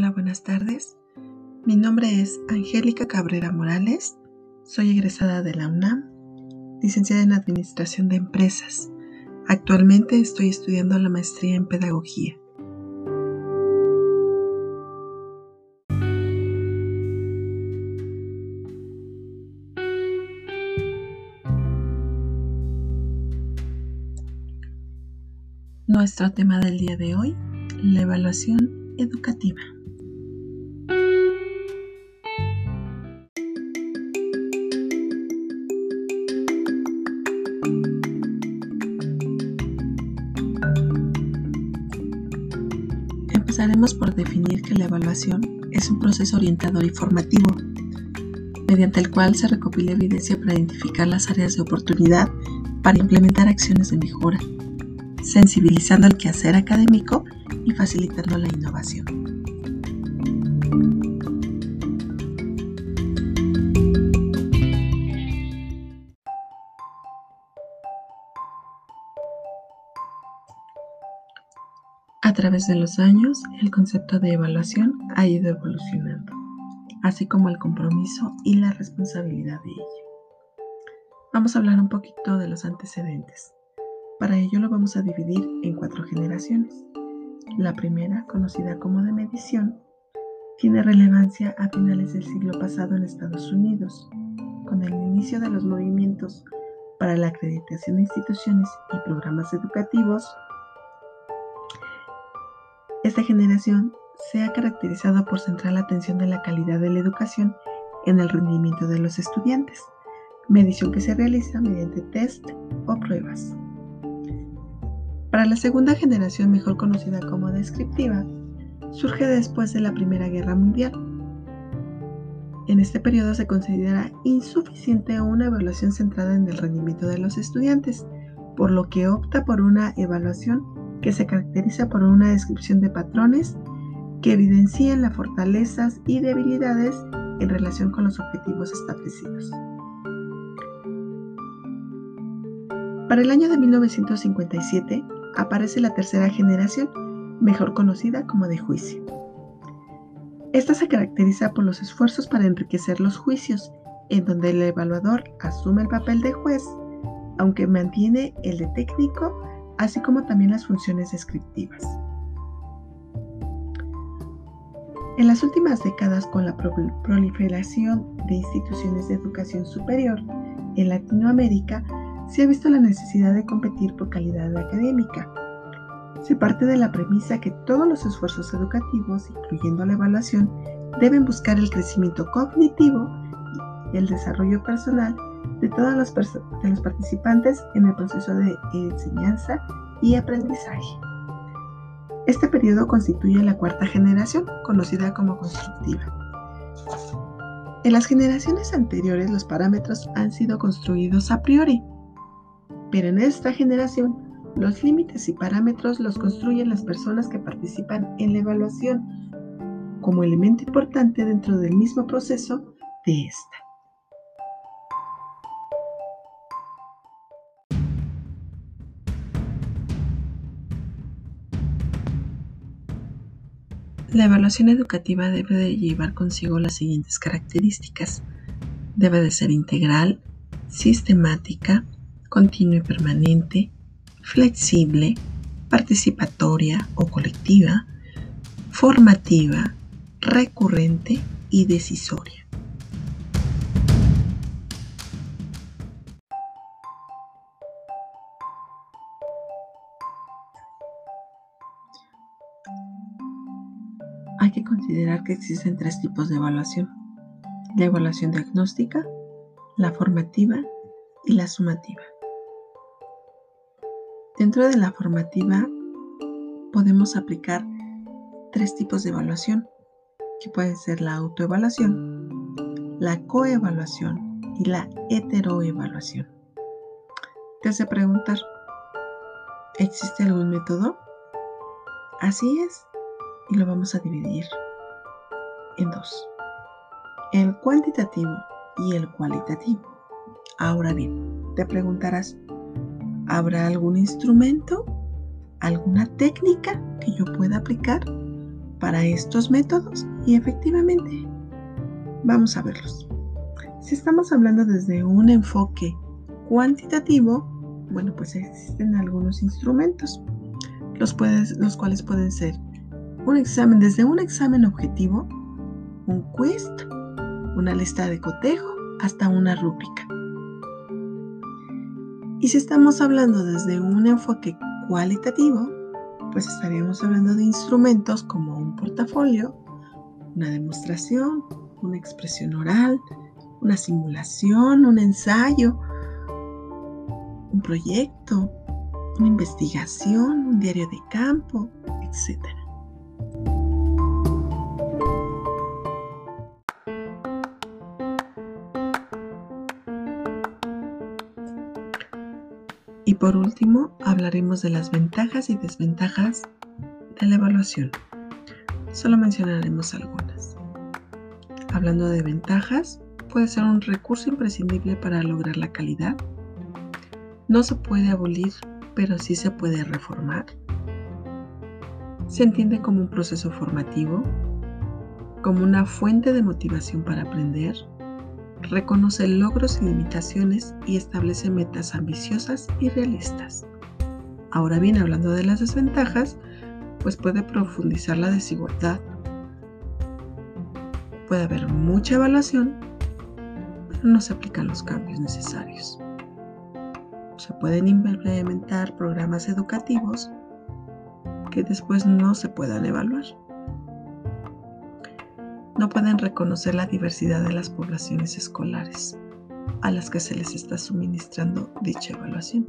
Hola, buenas tardes. Mi nombre es Angélica Cabrera Morales. Soy egresada de la UNAM, licenciada en Administración de Empresas. Actualmente estoy estudiando la maestría en Pedagogía. Nuestro tema del día de hoy, la evaluación educativa. Empezaremos por definir que la evaluación es un proceso orientador y formativo, mediante el cual se recopila evidencia para identificar las áreas de oportunidad para implementar acciones de mejora, sensibilizando al quehacer académico y facilitando la innovación. Través de los años, el concepto de evaluación ha ido evolucionando, así como el compromiso y la responsabilidad de ello. Vamos a hablar un poquito de los antecedentes. Para ello lo vamos a dividir en cuatro generaciones. La primera, conocida como de medición, tiene relevancia a finales del siglo pasado en Estados Unidos, con el inicio de los movimientos para la acreditación de instituciones y programas educativos esta generación se ha caracterizado por centrar la atención de la calidad de la educación en el rendimiento de los estudiantes, medición que se realiza mediante test o pruebas. Para la segunda generación, mejor conocida como descriptiva, surge después de la Primera Guerra Mundial. En este periodo se considera insuficiente una evaluación centrada en el rendimiento de los estudiantes, por lo que opta por una evaluación que se caracteriza por una descripción de patrones que evidencian las fortalezas y debilidades en relación con los objetivos establecidos. Para el año de 1957 aparece la tercera generación, mejor conocida como de juicio. Esta se caracteriza por los esfuerzos para enriquecer los juicios, en donde el evaluador asume el papel de juez, aunque mantiene el de técnico así como también las funciones descriptivas. En las últimas décadas, con la proliferación de instituciones de educación superior en Latinoamérica, se ha visto la necesidad de competir por calidad académica. Se parte de la premisa que todos los esfuerzos educativos, incluyendo la evaluación, deben buscar el crecimiento cognitivo y el desarrollo personal de todos los, participantes en el proceso de enseñanza y aprendizaje. Este periodo constituye la cuarta generación, conocida como constructiva. En las generaciones anteriores los parámetros han sido construidos a priori, pero en esta generación los límites y parámetros los construyen las personas que participan en la evaluación como elemento importante dentro del mismo proceso de esta. La evaluación educativa debe de llevar consigo las siguientes características. Debe de ser integral, sistemática, continua y permanente, flexible, participatoria o colectiva, formativa, recurrente y decisoria. Hay que considerar que existen tres tipos de evaluación. La evaluación diagnóstica, la formativa y la sumativa. Dentro de la formativa podemos aplicar tres tipos de evaluación, que pueden ser la autoevaluación, la coevaluación y la heteroevaluación. Te hace preguntar, ¿existe algún método? Así es, y lo vamos a dividir en dos. El cuantitativo y el cualitativo. Ahora bien, te preguntarás, ¿habrá algún instrumento, alguna técnica que yo pueda aplicar para estos métodos y efectivamente vamos a verlos. Si estamos hablando desde un enfoque cuantitativo, bueno, pues existen algunos instrumentos, los, cuales pueden ser un examen, desde un examen objetivo, un quiz, una lista de cotejo, hasta una rúbrica. Y si estamos hablando desde un enfoque cualitativo, pues estaríamos hablando de instrumentos como un portafolio, una demostración, una expresión oral, una simulación, un ensayo, un proyecto, una investigación, un diario de campo, etc. Y por último, hablaremos de las ventajas y desventajas de la evaluación. Solo mencionaremos algunas. Hablando de ventajas, puede ser un recurso imprescindible para lograr la calidad. No se puede abolir, pero sí se puede reformar. Se entiende como un proceso formativo, como una fuente de motivación para aprender, reconoce logros y limitaciones y establece metas ambiciosas y realistas. Ahora bien, hablando de las desventajas, pues puede profundizar la desigualdad. Puede haber mucha evaluación, pero no se aplican los cambios necesarios. Se pueden implementar programas educativos que después no se puedan evaluar no pueden reconocer la diversidad de las poblaciones escolares a las que se les está suministrando dicha evaluación.